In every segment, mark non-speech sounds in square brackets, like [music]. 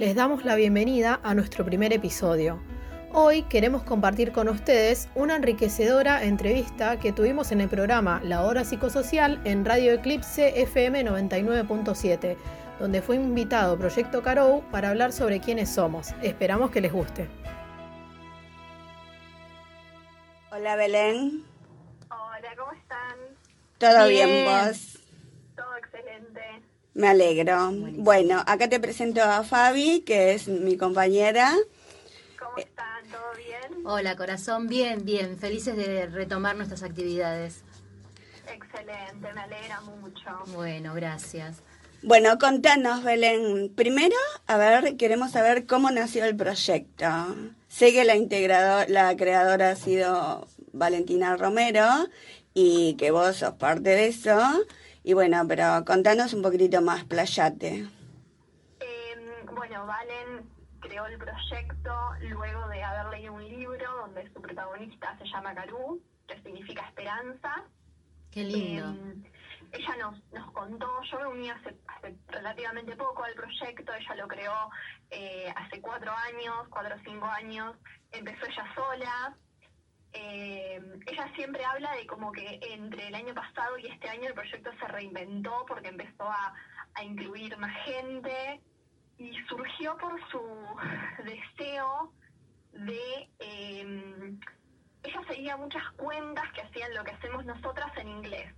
Les damos la bienvenida a nuestro primer episodio. Hoy queremos compartir con ustedes una enriquecedora entrevista que tuvimos en el programa La Hora Psicosocial en Radio Eclipse FM 99.7, donde fue invitado Proyecto Carou para hablar sobre quiénes somos. Esperamos que les guste. Hola Belén. Hola, ¿cómo están? ¿Todo bien, vos? Todo excelente. Me alegro. Bueno, acá te presento a Fabi, que es mi compañera. ¿Cómo están? ¿Todo bien? Hola, corazón. Bien, bien. Felices de retomar nuestras actividades. Excelente, me alegra mucho. Bueno, gracias. Bueno, contanos, Belén. Primero, a ver, queremos saber cómo nació el proyecto. Sé que la integrador, la creadora ha sido Valentina Romero y que vos sos parte de eso. Y bueno, pero contanos un poquitito más, playate. Eh, bueno, Valen creó el proyecto luego de haber leído un libro donde su protagonista se llama Carú, que significa esperanza. Qué lindo. Eh, ella nos, nos contó, yo me uní hace, hace relativamente poco al proyecto, ella lo creó eh, hace cuatro años, cuatro o cinco años, empezó ella sola. Eh, ella siempre habla de como que entre el año pasado y este año el proyecto se reinventó porque empezó a, a incluir más gente y surgió por su [laughs] deseo de... Eh, ella seguía muchas cuentas que hacían lo que hacemos nosotras en inglés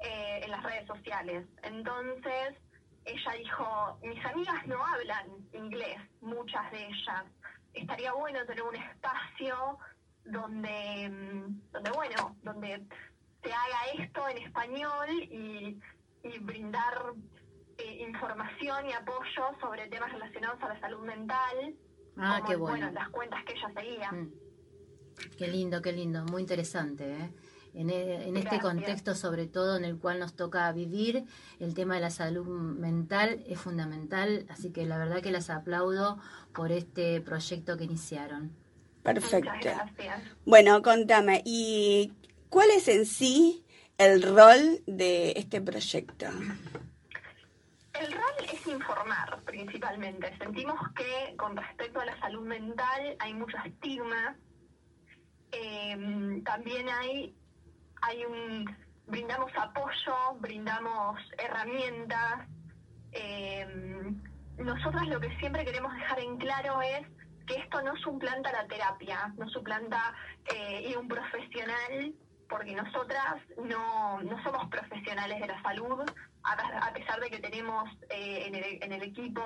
eh, en las redes sociales. Entonces, ella dijo, mis amigas no hablan inglés, muchas de ellas. Estaría bueno tener un espacio donde, donde bueno, donde se haga esto en español y, y brindar eh, información y apoyo sobre temas relacionados a la salud mental. Ah, como, qué bueno. las cuentas que ella seguía. Mm. Qué lindo, qué lindo. Muy interesante, ¿eh? En, e- en este Gracias. contexto, sobre todo en el cual nos toca vivir, el tema de la salud mental es fundamental, así que la verdad que las aplaudo por este proyecto que iniciaron. Perfecto. Muchas gracias. Bueno, contame, ¿y cuál es en sí el rol de este proyecto? El rol es informar principalmente. Sentimos que con respecto a la salud mental hay mucho estigma. Eh, también hay, hay un brindamos apoyo, brindamos herramientas. Eh, nosotros lo que siempre queremos dejar en claro es que esto no suplanta la terapia, no suplanta eh, ir a un profesional, porque nosotras no, no somos profesionales de la salud, a, pesar de que tenemos eh, en, el, equipo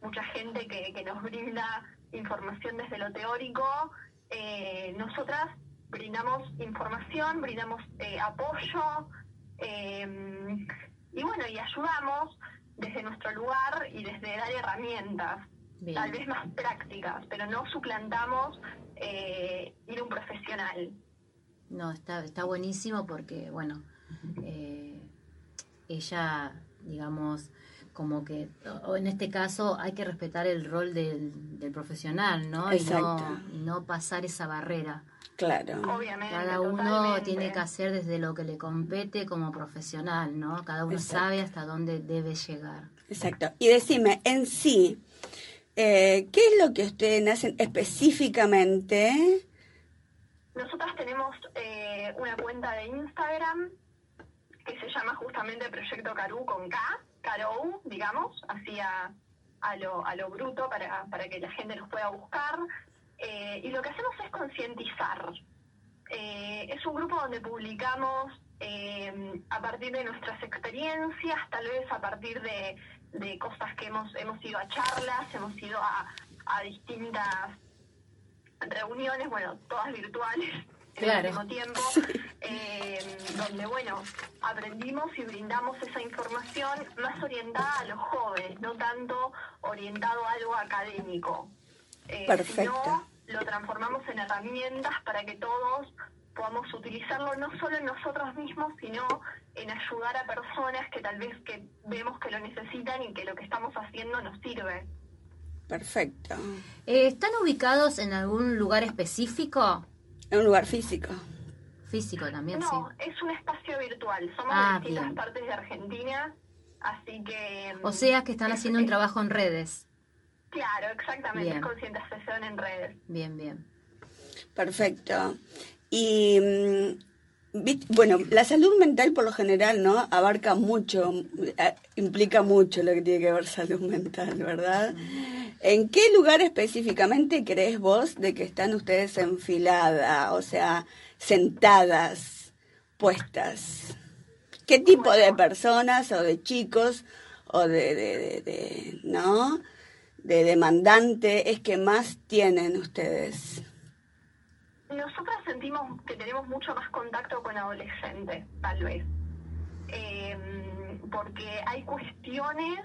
mucha gente que, nos brinda información desde lo teórico, eh, nosotras brindamos información, brindamos eh, apoyo eh, y bueno, y ayudamos desde nuestro lugar y desde dar herramientas Bien. tal vez más prácticas, pero no suplantamos eh, ir a un profesional. No, está, está buenísimo porque, bueno, eh, ella, digamos, como que, o en este caso hay que respetar el rol del, del profesional, ¿no? Y Exacto. no, y no pasar esa barrera. Claro. Obviamente. Cada uno totalmente. tiene que hacer desde lo que le compete como profesional, ¿no? Cada uno Exacto. sabe hasta dónde debe llegar. Exacto. Y decime, en sí, eh, ¿qué es lo que ustedes hacen específicamente? Nosotras tenemos eh, una cuenta de Instagram que se llama justamente Proyecto Carú con K, Carou, digamos, así a, a lo, a lo bruto para, para que la gente nos pueda buscar. Eh, y lo que hacemos es concientizar. Es un grupo donde publicamos a partir de nuestras experiencias, tal vez a partir de, de cosas que hemos, hemos ido a charlas, hemos ido a, a distintas reuniones, bueno, todas virtuales Claro. al mismo tiempo, eh, donde, bueno, aprendimos y brindamos esa información más orientada a los jóvenes, no tanto orientado a algo académico. Eh, Perfecto. sino lo transformamos en herramientas para que todos podamos utilizarlo no solo en nosotros mismos, sino en ayudar a personas que tal vez que vemos que lo necesitan y que lo que estamos haciendo nos sirve. Perfecto. Eh, ¿Están ubicados en algún lugar específico? En un lugar físico. Físico también, No, sí. es un espacio virtual. Somos Ah, de distintas bien. partes de Argentina, así que... O sea que están es- haciendo un es- trabajo en redes. Claro, exactamente, es concientización en redes. Bien, bien. Perfecto. Y mm, bueno, la salud mental por lo general, ¿no? Abarca mucho, eh, implica mucho lo que tiene que ver salud mental, ¿verdad? ¿En qué lugar específicamente crees vos de que están ustedes enfiladas, o sea, sentadas, puestas? ¿Qué tipo de personas o de chicos o de, de, de, ¿no? De demandante es que más tienen ustedes? Nosotras sentimos que tenemos mucho más contacto con adolescentes, tal vez. Em, porque hay cuestiones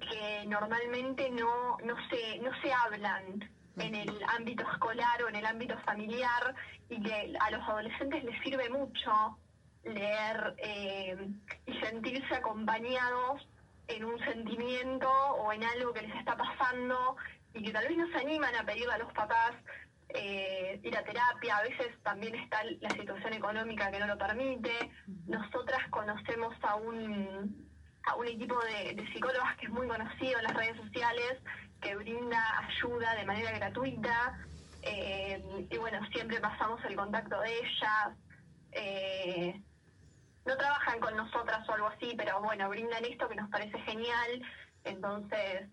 que normalmente no, no, se, no se hablan en el ámbito escolar o en el ámbito familiar y que a los adolescentes les sirve mucho leer eh, y sentirse acompañados en un sentimiento o en algo que les está pasando y que tal vez no se animan a pedirle a los papás eh, ir a terapia, a veces también está la situación económica que no lo permite. Nosotras conocemos a un, a un equipo de, de psicólogas que es muy conocido en las redes sociales, que brinda ayuda de manera gratuita. Eh, y bueno, siempre pasamos el contacto de ellas. Eh, no trabajan con nosotras o algo así, pero bueno, brindan esto que nos parece genial, entonces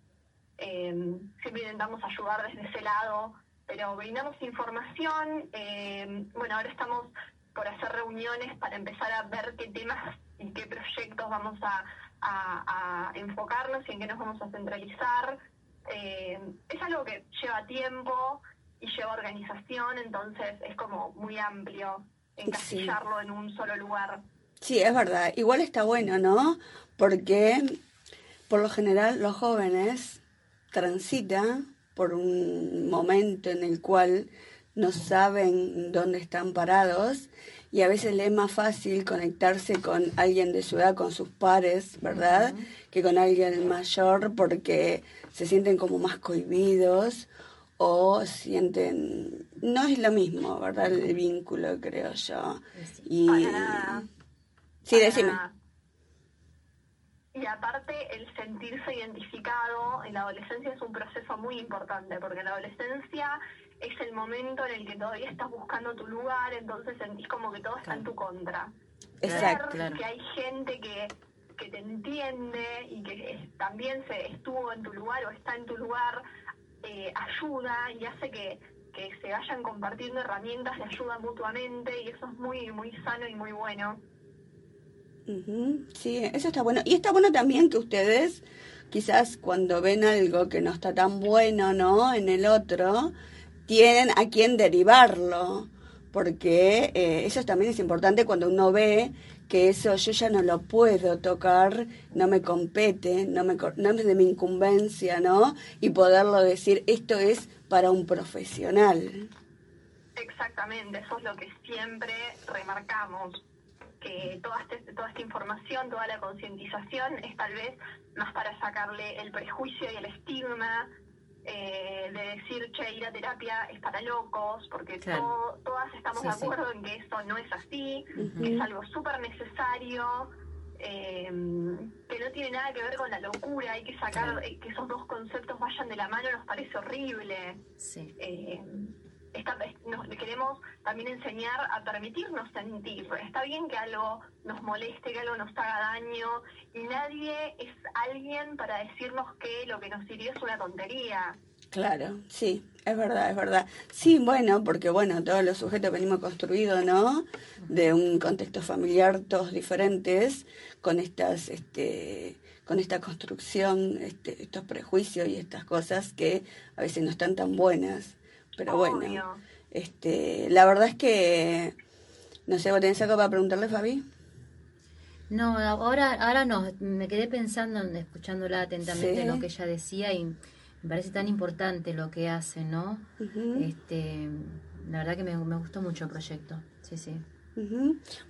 eh, siempre intentamos ayudar desde ese lado, pero brindamos información, eh, bueno, ahora estamos por hacer reuniones para empezar a ver qué temas y qué proyectos vamos a, enfocarnos y en qué nos vamos a centralizar. Eh, es algo que lleva tiempo y lleva organización, entonces es como muy amplio encasillarlo en un solo lugar. Sí, es verdad. Igual está bueno, ¿no? Porque por lo general los jóvenes transitan por un momento en el cual no saben dónde están parados y a veces les es más fácil conectarse con alguien de su edad, con sus pares, ¿verdad? Que con alguien mayor porque se sienten como más cohibidos o sienten... No es lo mismo, ¿verdad? El vínculo, creo yo. Y... Sí, decime. Y aparte, el sentirse identificado en la adolescencia es un proceso muy importante, porque la adolescencia es el momento en el que todavía estás buscando tu lugar, entonces sentís como que todo está en tu contra. Exacto. que hay gente que, que te entiende y que también se estuvo en tu lugar o está en tu lugar, eh, ayuda y hace que, que se vayan compartiendo herramientas de ayuda mutuamente y eso es muy, muy sano y muy bueno. Sí, eso está bueno. Y está bueno también que ustedes, quizás cuando ven algo que no está tan bueno, ¿no? En el otro, tienen a quién derivarlo. Porque eh, eso también es importante cuando uno ve que eso yo ya no lo puedo tocar, no me compete, no, me, no es de mi incumbencia, ¿no? Y poderlo decir, esto es para un profesional. Exactamente, eso es lo que siempre remarcamos que toda, este, toda esta información, toda la concientización es tal vez más para sacarle el prejuicio y el estigma eh, de decir, che, ir a terapia es para locos, porque todas estamos de acuerdo en que esto no es así, que es algo súper necesario, eh, que no tiene nada que ver con la locura, hay que sacar eh, que esos dos conceptos vayan de la mano, nos parece horrible. Sí nos queremos también enseñar a permitirnos sentir. Está bien que algo nos moleste, que algo nos haga daño, y nadie es alguien para decirnos que lo que nos sirvió es una tontería. Claro, sí, es verdad, es verdad. Sí, bueno, porque bueno, todos los sujetos venimos construidos, ¿no? De un contexto familiar, todos diferentes, con estas, este, con esta construcción, este, estos prejuicios y estas cosas que a veces no están tan buenas. Pero bueno, este, la verdad es que, no sé, ¿vos tenés algo para preguntarle, Fabi? No, ahora, ahora no, me quedé pensando, escuchándola atentamente lo que ella decía y me parece tan importante lo que hace, ¿no? este, la verdad que me, gustó mucho el proyecto, sí, sí.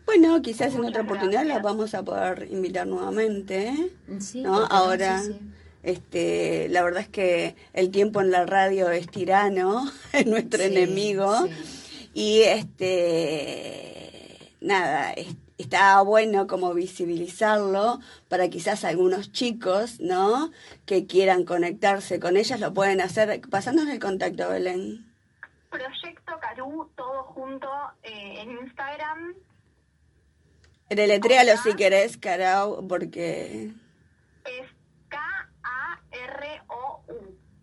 Bueno, quizás en otra oportunidad la vamos a poder invitar nuevamente, ¿eh? sí, ¿no? Ahora... Sí, este, la verdad es que el tiempo en la radio es tirano, [laughs] es nuestro enemigo. Y este nada, está bueno como visibilizarlo para quizás algunos chicos, ¿no? Que quieran conectarse con ellas, lo pueden hacer pasándonos el contacto, Belén. Proyecto Caru, todo junto eh, en Instagram. Deletréalo si querés, Carau, porque... Es.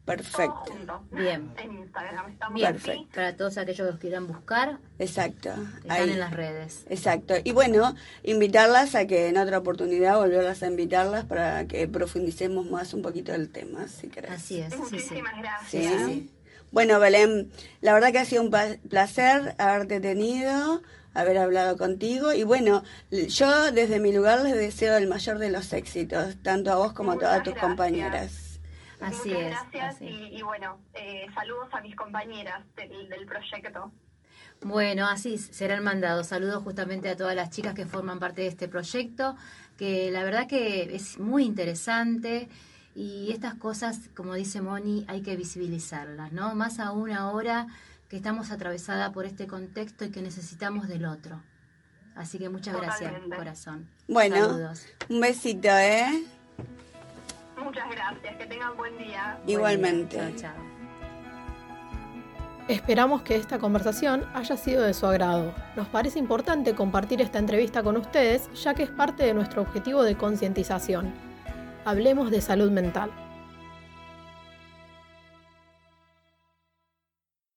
Perfecto. Bien. En Instagram. Estamos Bien, Perfecto. para todos aquellos que quieran buscar, Exacto. están Ahí. en las redes. Exacto. Y bueno, invitarlas a que en otra oportunidad volverlas a invitarlas para que profundicemos más un poquito del tema, si querés. Así es, sí, sí. Muchísimas gracias. Sí, Sí, sí, sí. Bueno, Belén, la verdad que ha sido un placer haberte tenido, haber hablado contigo. Y bueno, yo desde mi lugar les deseo el mayor de los éxitos, tanto a vos como a todas tus gracias. compañeras. Así Muchas es. gracias así. Y, y bueno, eh, saludos a mis compañeras del, del proyecto. Bueno, así serán mandados. Saludos justamente a todas las chicas que forman parte de este proyecto, que la verdad que es muy interesante y estas cosas, como dice Moni, hay que visibilizarlas, ¿no? Más aún ahora que estamos atravesadas por este contexto y que necesitamos del otro. Así que muchas gracias, corazón. Bueno, Saludos. un besito, ¿eh? Muchas gracias, que tengan buen día. Buen día. Igualmente. Chao, chao. Esperamos que esta conversación haya sido de su agrado. Nos parece importante compartir esta entrevista con ustedes, ya que es parte de nuestro objetivo de concientización. Hablemos de salud mental.